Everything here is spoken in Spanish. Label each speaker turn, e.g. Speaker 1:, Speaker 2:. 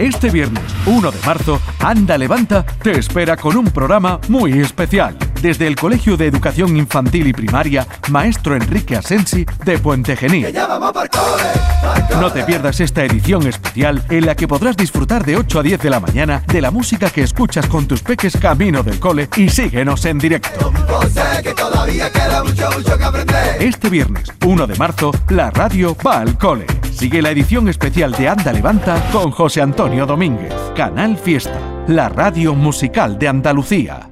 Speaker 1: Este viernes 1 de marzo, Anda Levanta te espera con un programa muy especial. Desde el Colegio de Educación Infantil y Primaria, Maestro Enrique Asensi de Puente Genil. No te pierdas esta edición especial en la que podrás disfrutar de 8 a 10 de la mañana de la música que escuchas con tus peques camino del cole y síguenos en directo. Este viernes 1 de marzo, la radio va al cole. Sigue la edición especial de Anda Levanta con José Antonio Domínguez. Canal Fiesta, la radio musical de Andalucía.